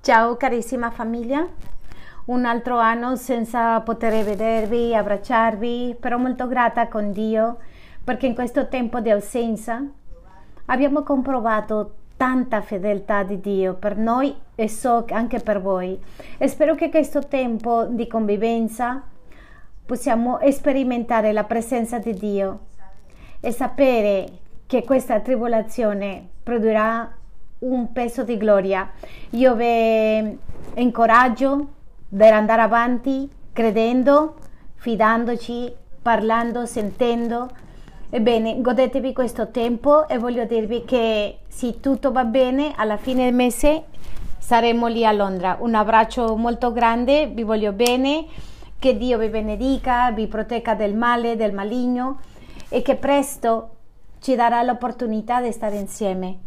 Ciao carissima famiglia, un altro anno senza poter vedervi, abbracciarvi, però molto grata con Dio perché in questo tempo di assenza abbiamo comprovato tanta fedeltà di Dio per noi e so anche per voi. E spero che questo tempo di convivenza possiamo sperimentare la presenza di Dio e sapere che questa tribolazione produrrà un peso di gloria. Io vi incoraggio per andare avanti credendo, fidandoci, parlando, sentendo. Ebbene, godetevi questo tempo e voglio dirvi che se tutto va bene, alla fine del mese saremo lì a Londra. Un abbraccio molto grande, vi voglio bene, che Dio vi benedica, vi protegga del male, del maligno e che presto ci darà l'opportunità di stare insieme